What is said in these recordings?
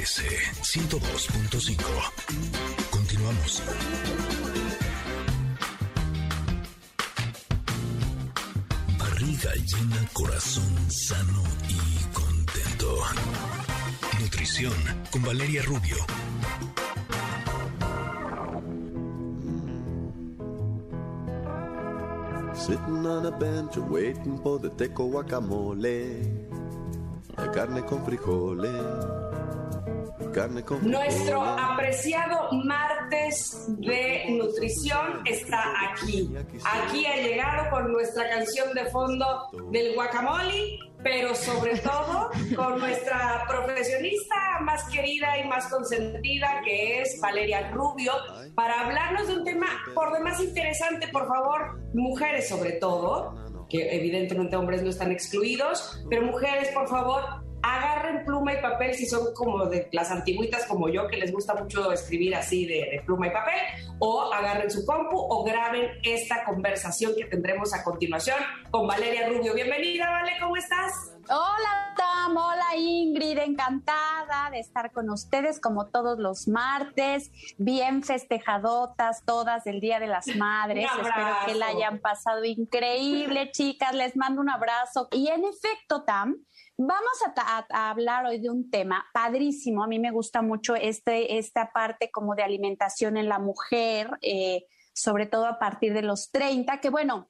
MBS 102.5. Continuamos. Barriga llena, corazón sano y contento. Nutrición con Valeria Rubio. Sitting on a bench waiting for the teco guacamole. La carne con frijoles nuestro apreciado martes de nutrición está aquí. Aquí ha llegado con nuestra canción de fondo del guacamole, pero sobre todo con nuestra profesionista más querida y más consentida, que es Valeria Rubio, para hablarnos de un tema por demás interesante, por favor, mujeres sobre todo, que evidentemente hombres no están excluidos, pero mujeres, por favor, agarren pluma y papel si son como de las antiguitas como yo, que les gusta mucho escribir así de, pluma y papel, o agarren su compu o graben esta conversación que tendremos a continuación con Valeria Rubio. Bienvenida, Vale, ¿cómo estás? Hola, Tam, hola Ingrid, encantada de estar con ustedes como todos los martes, bien festejadotas todas del Día de las Madres. Espero que la hayan pasado increíble, chicas, les mando un abrazo. Y en efecto, Tam, Vamos a, hablar hoy de un tema padrísimo. A mí me gusta mucho este, esta parte como de alimentación en la mujer, eh, sobre todo a partir de los 30, que bueno,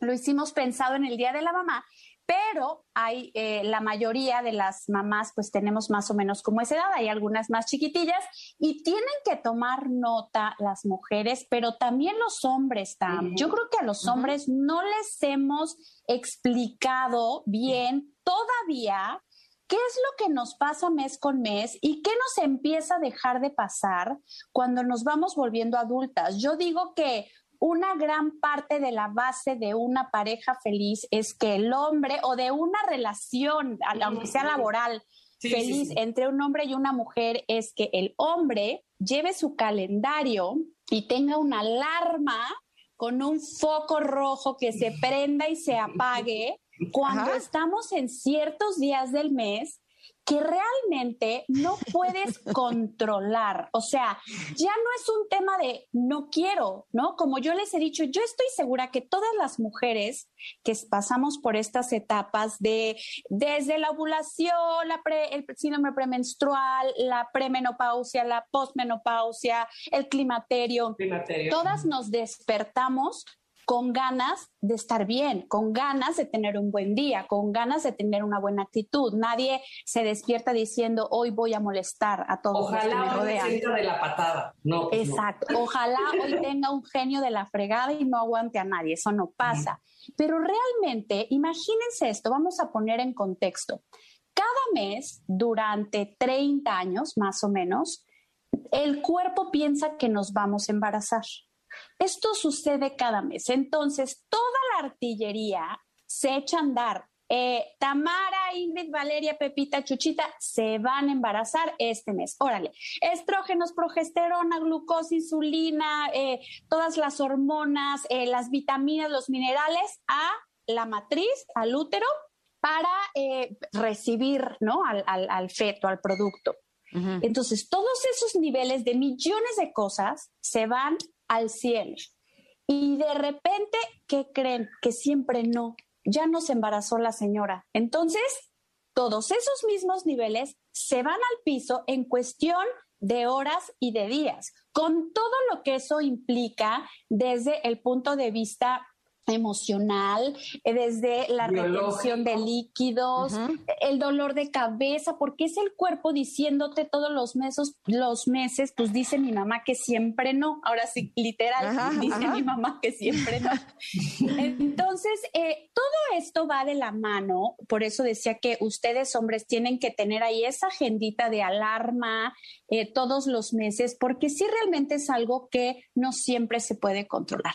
lo hicimos pensado en el Día de la Mamá, pero hay eh, la mayoría de las mamás pues tenemos más o menos como esa edad, hay algunas más chiquitillas y tienen que tomar nota las mujeres, pero también los hombres, Tam. Yo creo que a los hombres no les hemos explicado bien todavía qué es lo que nos pasa mes con mes y qué nos empieza a dejar de pasar cuando nos vamos volviendo adultas. Yo digo que una gran parte de la base de una pareja feliz es que el hombre o de una relación, aunque sea laboral, feliz entre un hombre y una mujer es que el hombre lleve su calendario y tenga una alarma con un foco rojo que se prenda y se apague cuando estamos en ciertos días del mes que realmente no puedes controlar. O sea, ya no es un tema de no quiero, ¿no? Como yo les he dicho, yo estoy segura que todas las mujeres que pasamos por estas etapas de desde la ovulación, la el síndrome premenstrual, la premenopausia, la posmenopausia, el climaterio, climaterio, todas nos despertamos con ganas de estar bien, con ganas de tener un buen día, con ganas de tener una buena actitud. Nadie se despierta diciendo hoy voy a molestar a todos los que me rodean. Ojalá de la patada. No, Exacto. Ojalá hoy tenga un genio de la fregada y no aguante a nadie. Eso no pasa. Pero realmente, imagínense esto, vamos a poner en contexto. Cada mes, durante 30 años más o menos, el cuerpo piensa que nos vamos a embarazar. Esto sucede cada mes. Entonces, toda la artillería se echa a andar. Eh, Tamara, Ingrid, Valeria, Pepita, Chuchita se van a embarazar este mes. Órale, estrógenos, progesterona, glucosa, insulina, eh, todas las hormonas, eh, las vitaminas, los minerales a la matriz, al útero, para recibir ¿no? al, feto, al producto. Entonces, todos esos niveles de millones de cosas se van al cielo. Y de repente, ¿qué creen? Que siempre no. Ya no se embarazó la señora. Entonces, todos esos mismos niveles se van al piso en cuestión de horas y de días, con todo lo que eso implica desde el punto de vista emocional, eh, desde la retención de líquidos, el dolor de cabeza, porque es el cuerpo diciéndote todos los meses, los meses, pues dice mi mamá que siempre no. Ahora sí, literal, dice mi mamá que siempre no. Entonces, eh, todo esto va de la mano, por eso decía que ustedes hombres tienen que tener ahí esa agendita de alarma eh, todos los meses, porque sí realmente es algo que no siempre se puede controlar.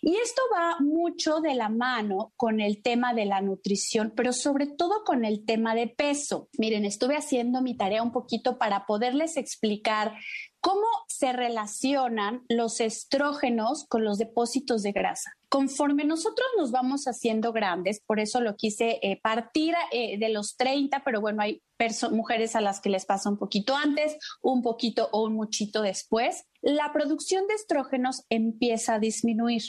Y esto va muy mucho de la mano con el tema de la nutrición, pero sobre todo con el tema de peso. Miren, estuve haciendo mi tarea un poquito para poderles explicar ¿Cómo se relacionan los estrógenos con los depósitos de grasa? Conforme nosotros nos vamos haciendo grandes, por eso lo quise eh, partir eh, de los 30, pero bueno, hay mujeres a las que les pasa un poquito antes, un poquito o un muchito después, la producción de estrógenos empieza a disminuir.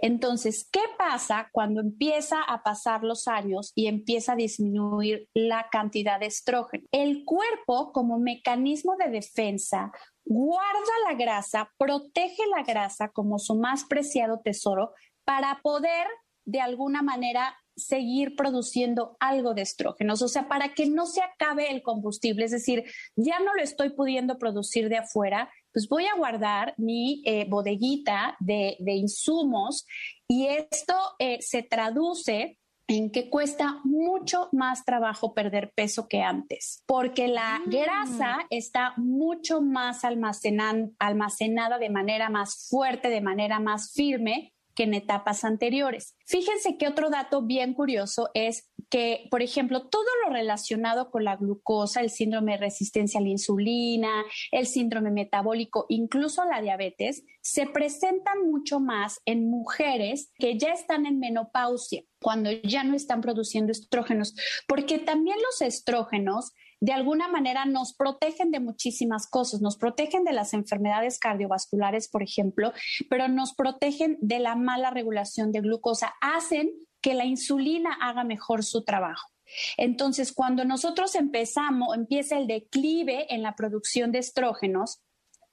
Entonces, ¿qué pasa cuando empieza a pasar los años y empieza a disminuir la cantidad de estrógeno? El cuerpo, como mecanismo de defensa, guarda la grasa, protege la grasa como su más preciado tesoro para poder de alguna manera seguir produciendo algo de estrógenos, o sea, para que no se acabe el combustible, es decir, ya no lo estoy pudiendo producir de afuera, pues voy a guardar mi eh, bodeguita de, insumos y esto eh, se traduce en que cuesta mucho más trabajo perder peso que antes, porque la mm. grasa está mucho más almacenada de manera más fuerte, de manera más firme que en etapas anteriores. Fíjense que otro dato bien curioso es que, por ejemplo, todo lo relacionado con la glucosa, el síndrome de resistencia a la insulina, el síndrome metabólico, incluso la diabetes, se presentan mucho más en mujeres que ya están en menopausia, cuando ya no están produciendo estrógenos, porque también los estrógenos de alguna manera nos protegen de muchísimas cosas, nos protegen de las enfermedades cardiovasculares, por ejemplo, pero nos protegen de la mala regulación de glucosa, hacen que la insulina haga mejor su trabajo. Entonces, cuando nosotros empezamos, empieza el declive en la producción de estrógenos,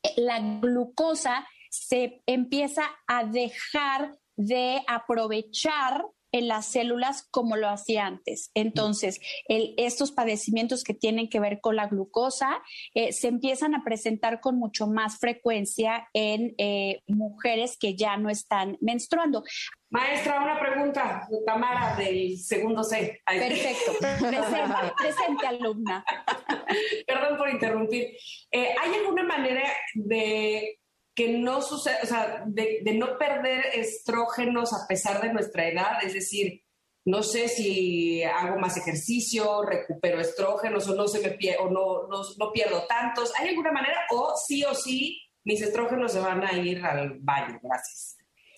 eh, la glucosa se empieza a dejar de aprovechar en las células como lo hacía antes. Entonces, estos padecimientos que tienen que ver con la glucosa eh, se empiezan a presentar con mucho más frecuencia en eh, mujeres que ya no están menstruando. Maestra, una pregunta, Tamara del segundo C. Perfecto, presente, alumna. Perdón por interrumpir. Eh, ¿Hay alguna manera de que no sucede, o sea, de, no perder estrógenos a pesar de nuestra edad, es decir, no sé si hago más ejercicio, recupero estrógenos o no se me o no, no, no, pierdo tantos. ¿Hay alguna manera o sí o sí mis estrógenos se van a ir al baño? Gracias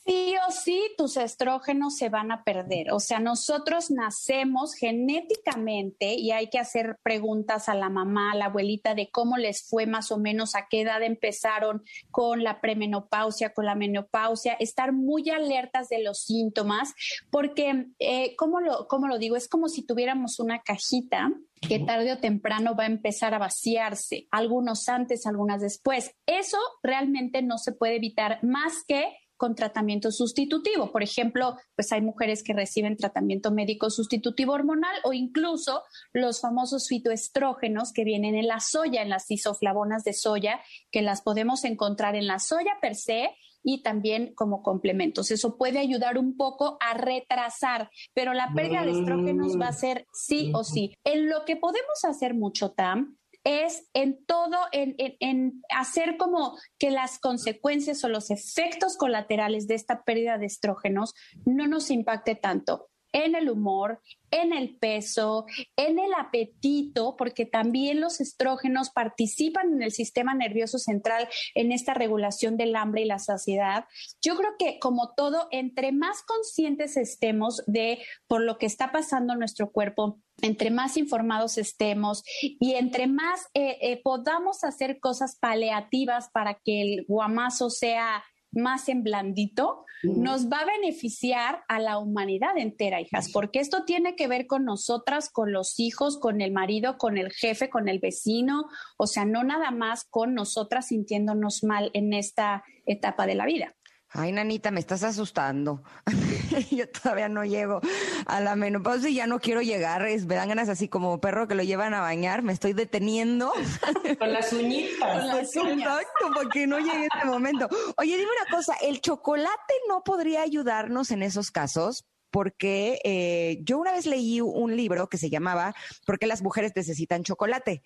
sí o sí tus estrógenos se van a perder. O sea, nosotros nacemos genéticamente y hay que hacer preguntas a la mamá, a la abuelita de cómo les fue más o menos, a qué edad empezaron con la premenopausia, con la menopausia, estar muy alertas de los síntomas, porque, eh, ¿cómo, lo, ¿cómo lo digo? Es como si tuviéramos una cajita que tarde o temprano va a empezar a vaciarse, algunos antes, algunas después. Eso realmente no se puede evitar más que con tratamiento sustitutivo. Por ejemplo, pues hay mujeres que reciben tratamiento médico sustitutivo hormonal o incluso los famosos fitoestrógenos que vienen en la soya, en las isoflavonas de soya, que las podemos encontrar en la soya per se y también como complementos. Eso puede ayudar un poco a retrasar, pero la pérdida de estrógenos va a ser sí o sí. En lo que podemos hacer mucho, Tam, es en todo, en, hacer como que las consecuencias o los efectos colaterales de esta pérdida de estrógenos no nos impacte tanto en el humor, en el peso, en el apetito, porque también los estrógenos participan en el sistema nervioso central en esta regulación del hambre y la saciedad. Yo creo que como todo, entre más conscientes estemos de por lo que está pasando en nuestro cuerpo, entre más informados estemos y entre más eh, eh, podamos hacer cosas paliativas para que el guamazo sea más en blandito, nos va a beneficiar a la humanidad entera, hijas, porque esto tiene que ver con nosotras, con los hijos, con el marido, con el jefe, con el vecino, o sea, no nada más con nosotras sintiéndonos mal en esta etapa de la vida. Ay, nanita, me estás asustando. Yo todavía no llego a la menopausia y ya no quiero llegar. Es, me dan ganas así como perro que lo llevan a bañar. Me estoy deteniendo. Con las uñitas. Con las uñas. Exacto, porque no llegue ese momento. Oye, dime una cosa, ¿el chocolate no podría ayudarnos en esos casos? Porque eh, yo una vez leí un libro que se llamaba ¿Por qué las mujeres necesitan chocolate?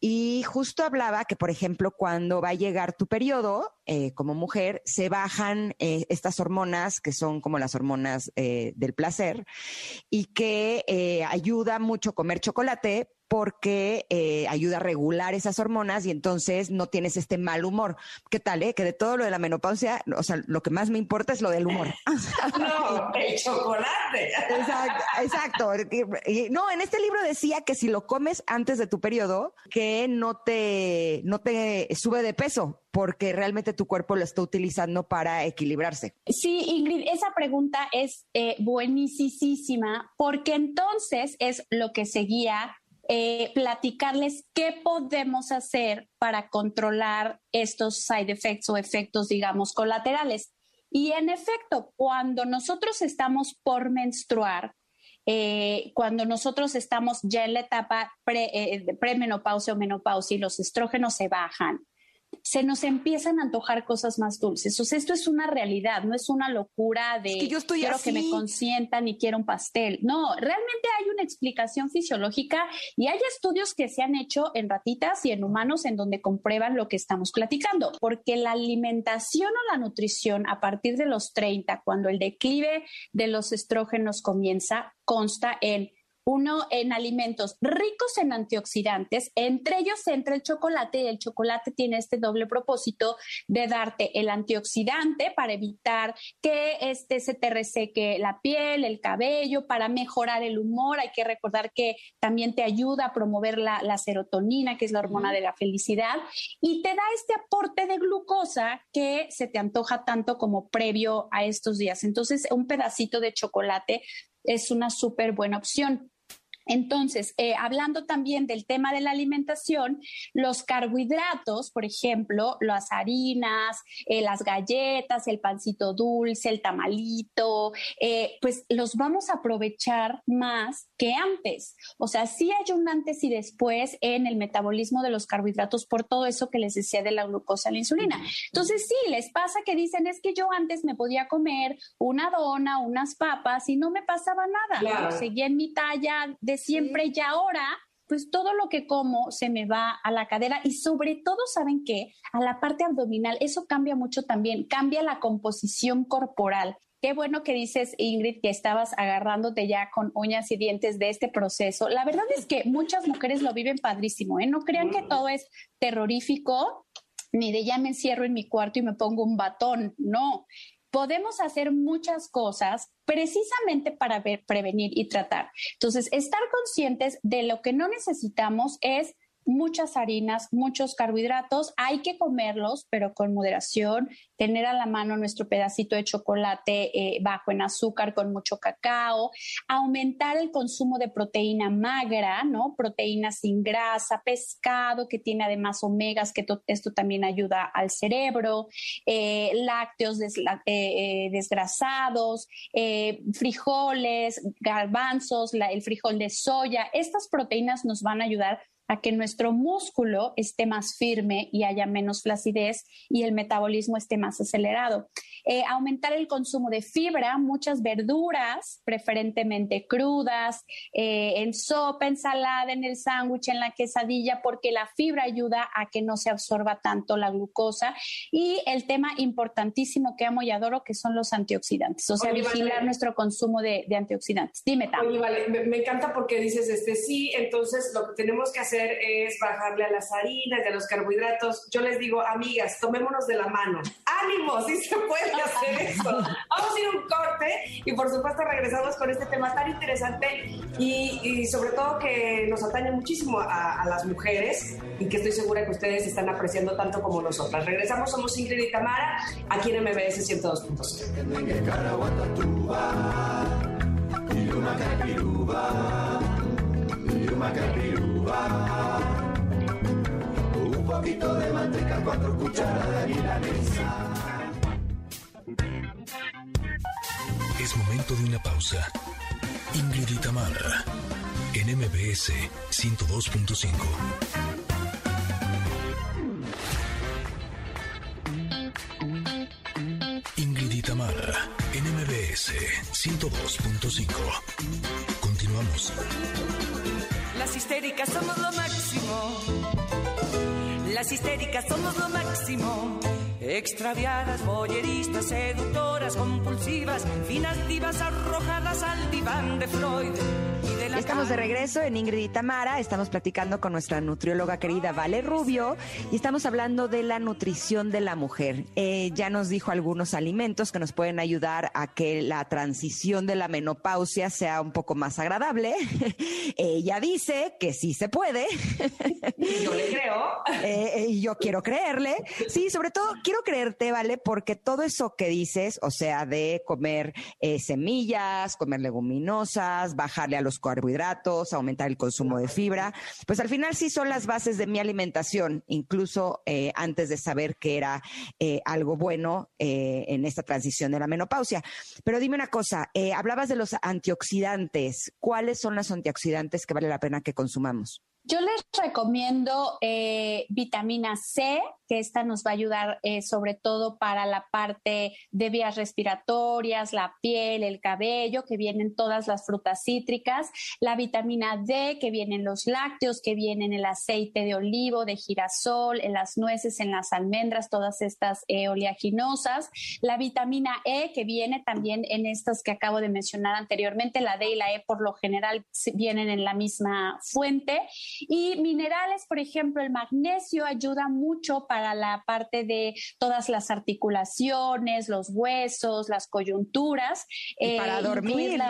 Y justo hablaba que, por ejemplo, cuando va a llegar tu periodo, eh, como mujer, se bajan eh, estas hormonas que son como las hormonas del placer y que ayuda mucho comer chocolate porque eh, ayuda a regular esas hormonas y entonces no tienes este mal humor. ¿Qué tal, eh? Que de todo lo de la menopausia, o sea, lo que más me importa es lo del humor. no, el chocolate. Exacto, exacto. No, en este libro decía que si lo comes antes de tu periodo, que no te, no te sube de peso, porque realmente tu cuerpo lo está utilizando para equilibrarse. Sí, Ingrid, esa pregunta es eh, buenísima, porque entonces es lo que seguía eh, platicarles qué podemos hacer para controlar estos side effects o efectos, digamos, colaterales. Y en efecto, cuando nosotros estamos por menstruar, eh, cuando nosotros estamos ya en la etapa pre, eh, premenopausia o menopausia y los estrógenos se bajan, se nos empiezan a antojar cosas más dulces. O sea, esto es una realidad, no es una locura de que yo estoy quiero que me consientan y quiero un pastel. No, realmente hay una explicación fisiológica y hay estudios que se han hecho en ratitas y en humanos en donde comprueban lo que estamos platicando, porque la alimentación o la nutrición a partir de los 30, cuando el declive de los estrógenos comienza, consta en uno en alimentos ricos en antioxidantes, entre ellos entra el chocolate y el chocolate tiene este doble propósito de darte el antioxidante para evitar que este se te reseque la piel, el cabello, para mejorar el humor. Hay que recordar que también te ayuda a promover la, la serotonina, que es la hormona de la felicidad, y te da este aporte de glucosa que se te antoja tanto como previo a estos días. Entonces, un pedacito de chocolate es una súper buena opción. Entonces, eh, hablando también del tema de la alimentación, los carbohidratos, por ejemplo, las harinas, eh, las galletas, el pancito dulce, el tamalito, eh, pues los vamos a aprovechar más que antes. O sea, sí hay un antes y después en el metabolismo de los carbohidratos por todo eso que les decía de la glucosa y la insulina. Entonces, sí, les pasa que dicen, es que yo antes me podía comer una dona, unas papas y no me pasaba nada. Seguía en mi talla de siempre y ahora pues todo lo que como se me va a la cadera y sobre todo, ¿saben qué? A la parte abdominal, eso cambia mucho también, cambia la composición corporal. Qué bueno que dices, Ingrid, que estabas agarrándote ya con uñas y dientes de este proceso. La verdad es que muchas mujeres lo viven padrísimo, ¿eh? No crean que todo es terrorífico, ni de ya me encierro en mi cuarto y me pongo un batón. No, podemos hacer muchas cosas precisamente para prevenir y tratar. Entonces, estar conscientes de lo que no necesitamos es muchas harinas, muchos carbohidratos, hay que comerlos, pero con moderación, tener a la mano nuestro pedacito de chocolate eh, bajo en azúcar con mucho cacao, aumentar el consumo de proteína magra, ¿no? Proteína sin grasa, pescado que tiene además omegas, que esto también ayuda al cerebro, eh, lácteos eh, desgrasados, frijoles, garbanzos, el frijol de soya, estas proteínas nos van a ayudar a que nuestro músculo esté más firme y haya menos flacidez y el metabolismo esté más acelerado. Eh, aumentar el consumo de fibra, muchas verduras, preferentemente crudas, eh, en sopa, ensalada, en el sándwich, en la quesadilla, porque la fibra ayuda a que no se absorba tanto la glucosa. Y el tema importantísimo que amo y adoro, que son los antioxidantes, o sea, vigilar nuestro consumo de, antioxidantes. Dime, Tam. vale, me, me encanta porque dices, este, sí, entonces lo que tenemos que hacer es bajarle a las harinas y a los carbohidratos. Yo les digo, amigas, tomémonos de la mano. ¡Ánimo! Sí se puede hacer eso. Vamos a ir un corte y por supuesto regresamos con este tema tan interesante y, sobre todo que nos atañe muchísimo a, las mujeres y que estoy segura que ustedes están apreciando tanto como nosotras. Regresamos, somos Ingrid y Tamara, aquí en MBS 102.5. Un poquito de manteca, cuatro cucharadas de milanesa. Es momento de una pausa. Ingrid y en MBS 102.5. Ingrid y en MBS 102.5. Continuamos. Las histéricas somos lo máximo. Las histéricas somos lo máximo. Extraviadas, boyeristas, seductoras, compulsivas, finas divas arrojadas al diván de Freud. Estamos de regreso en Ingrid y Tamara. Estamos platicando con nuestra nutrióloga querida Vale Rubio y estamos hablando de la nutrición de la mujer. Eh, ya nos dijo algunos alimentos que nos pueden ayudar a que la transición de la menopausia sea un poco más agradable. Ella dice que sí se puede. Yo le creo. Eh, eh, yo quiero creerle. Sí, sobre todo quiero creerte, ¿vale? Porque todo eso que dices, o sea, de comer semillas, comer leguminosas, bajarle a los carbohidratos, aumentar el consumo de fibra, pues al final sí son las bases de mi alimentación, incluso eh, antes de saber que era eh, algo bueno eh, en esta transición de la menopausia. Pero dime una cosa, hablabas de los antioxidantes, ¿cuáles son los antioxidantes que vale la pena que consumamos? Yo les recomiendo eh, vitamina C, que esta nos va a ayudar eh, sobre todo para la parte de vías respiratorias, la piel, el cabello, que vienen todas las frutas cítricas, la vitamina D, que vienen los lácteos, que vienen el aceite de olivo, de girasol, en las nueces, en las almendras, todas estas eh, oleaginosas, la vitamina E, que viene también en estas que acabo de mencionar anteriormente, la D y la E por lo general vienen en la misma fuente y minerales, por ejemplo, el magnesio ayuda mucho para la parte de todas las articulaciones, los huesos, las coyunturas. Y para eh, dormir.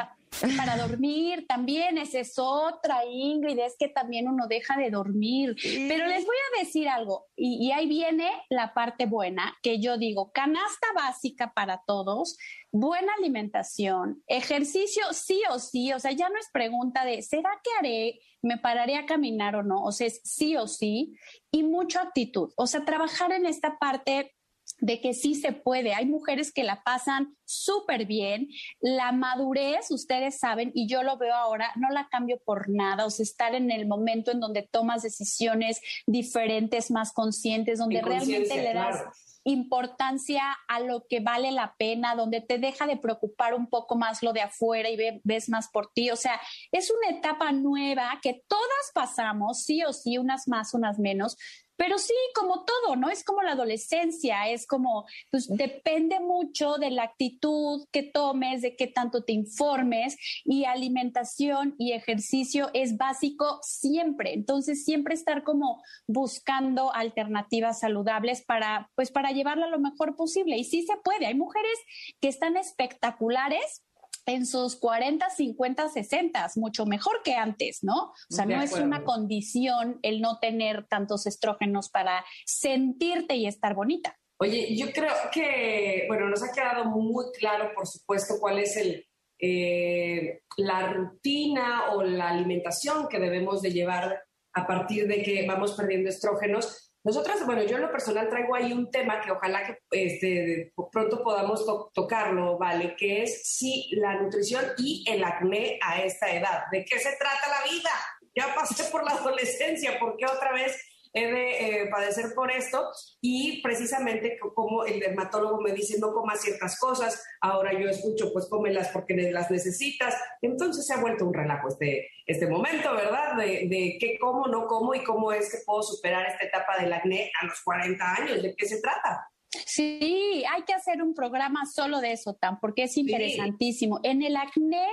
Para dormir también, esa es otra, Ingrid, es que también uno deja de dormir. Pero les voy a decir algo, y, y, ahí viene la parte buena, que yo digo, canasta básica para todos, buena alimentación, ejercicio sí o sí, o sea, ya no es pregunta de, ¿será que haré? ¿Me pararé a caminar o no? O sea, es sí o sí, y mucha actitud, o sea, trabajar en esta parte de que sí se puede. Hay mujeres que la pasan súper bien. La madurez, ustedes saben, y yo lo veo ahora, no la cambio por nada. O sea, estar en el momento en donde tomas decisiones diferentes, más conscientes, donde realmente le das importancia a lo que vale la pena, donde te deja de preocupar un poco más lo de afuera y ves más por ti. O sea, es una etapa nueva que todas pasamos, sí o sí, unas más, unas menos, pero sí, como todo, ¿no? Es como la adolescencia, es como, pues depende mucho de la actitud que tomes, de qué tanto te informes y alimentación y ejercicio es básico siempre. Entonces, siempre estar como buscando alternativas saludables para, pues para llevarla lo mejor posible. Y sí se puede. Hay mujeres que están espectaculares en sus 40, 50, 60, mucho mejor que antes, ¿no? O sea, no es una condición el no tener tantos estrógenos para sentirte y estar bonita. Oye, yo creo que, bueno, nos ha quedado muy claro, por supuesto, cuál es el, eh, la rutina o la alimentación que debemos de llevar a partir de que vamos perdiendo estrógenos. Nosotras, bueno, yo en lo personal traigo ahí un tema que ojalá que este, pronto podamos tocarlo, ¿vale? Que es si la nutrición y el acné a esta edad. ¿De qué se trata la vida? Ya pasé por la adolescencia, ¿por qué otra vez he de eh, padecer por esto y precisamente como el dermatólogo me dice no comas ciertas cosas, ahora yo escucho pues cómelas porque las necesitas, entonces se ha vuelto un relajo este, este momento, ¿verdad? De, de qué como, no como y cómo es que puedo superar esta etapa del acné a los 40 años, ¿de qué se trata? Sí, hay que hacer un programa solo de eso, Tan, porque es interesantísimo. En el acné,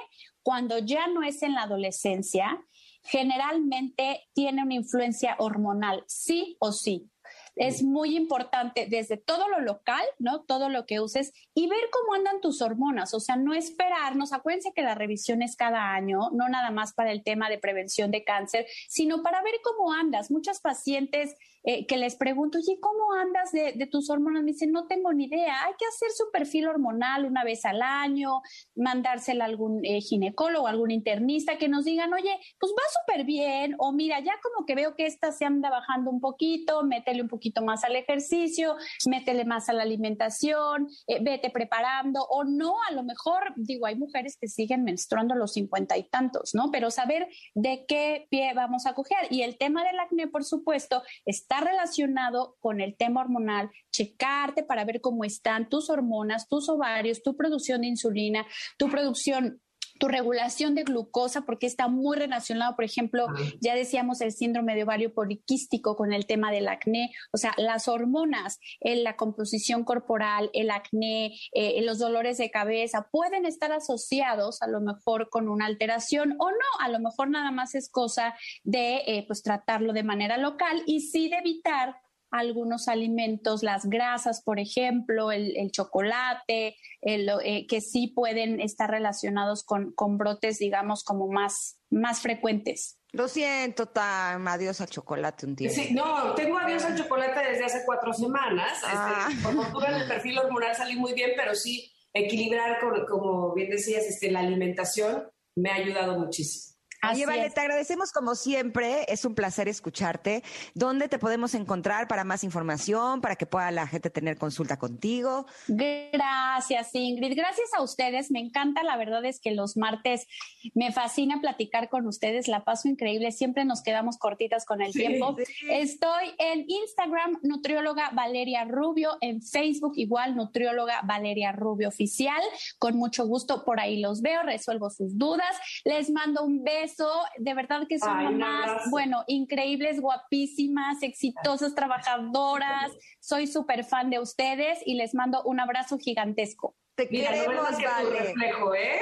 cuando ya no es en la adolescencia, generalmente tiene una influencia hormonal, sí o sí. Es muy importante desde todo lo local, ¿no? Todo lo que uses y ver cómo andan tus hormonas, o sea, no esperarnos. Acuérdense que la revisión es cada año, no nada más para el tema de prevención de cáncer, sino para ver cómo andas. Muchas pacientes eh, que les pregunto, oye, ¿cómo andas de, tus hormonas? Me dicen, no tengo ni idea. Hay que hacer su perfil hormonal una vez al año, mandársela a algún eh, ginecólogo, algún internista que nos digan, oye, pues va súper bien, o mira, ya como que veo que esta se anda bajando un poquito, métele un poquito más al ejercicio, métele más a la alimentación, eh, vete preparando o no, a lo mejor, digo, hay mujeres que siguen menstruando los cincuenta y tantos, ¿no? Pero saber de qué pie vamos a coger. Y el tema del acné, por supuesto, está relacionado con el tema hormonal, checarte para ver cómo están tus hormonas, tus ovarios, tu producción de insulina, tu producción tu regulación de glucosa, porque está muy relacionado, por ejemplo, ya decíamos el síndrome de ovario poliquístico con el tema del acné, o sea, las hormonas, en la composición corporal, el acné, eh, los dolores de cabeza, pueden estar asociados a lo mejor con una alteración o no, a lo mejor nada más es cosa de eh, pues tratarlo de manera local y sí de evitar algunos alimentos, las grasas, por ejemplo, el, chocolate, eh, que sí pueden estar relacionados con, con, brotes, digamos, como más, más frecuentes. Lo siento, Tam, adiós al chocolate un tiempo. Sí, no, tengo adiós al chocolate desde hace cuatro semanas. Este, ah. por fortuna el perfil hormonal salí muy bien, pero sí equilibrar, como bien decías, este, la alimentación me ha ayudado muchísimo. Oye, Vale, te agradecemos como siempre. Es un placer escucharte. ¿Dónde te podemos encontrar para más información, para que pueda la gente tener consulta contigo? Gracias, Ingrid. Gracias a ustedes. Me encanta. La verdad es que los martes me fascina platicar con ustedes. La paso increíble. Siempre nos quedamos cortitas con el tiempo. Estoy en Instagram, nutrióloga Valeria Rubio. En Facebook, igual, nutrióloga Valeria Rubio Oficial. Con mucho gusto por ahí los veo, resuelvo sus dudas. Les mando un beso de verdad que son mamás, bueno, increíbles, guapísimas, exitosas, trabajadoras. Soy súper fan de ustedes y les mando un abrazo gigantesco. Te queremos, vale. reflejo, ¿eh?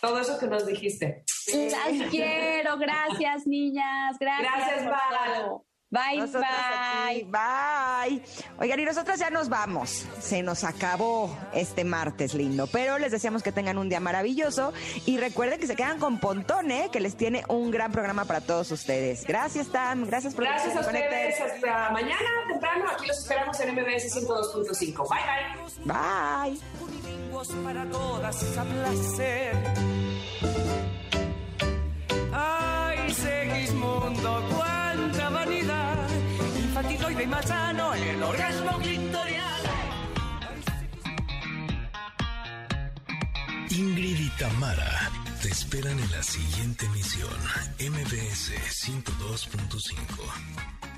Todo eso que nos dijiste. Las quiero, gracias, niñas. Gracias. Gracias, Val. Bye, bye. bye. Oigan, y nosotros ya nos vamos. Se nos acabó este martes lindo, pero les deseamos que tengan un día maravilloso y recuerden que se quedan con Pontone, que les tiene un gran programa para todos ustedes. Gracias, Tam. Gracias por Gracias a ustedes. Hasta mañana temprano. Aquí los esperamos en MBS 102.5. Bye, bye. Bye. para todas a placer. Ay, y más sano, el orgasmo clitorial. Ingrid y Tamara te esperan en la siguiente emisión, MBS 102.5.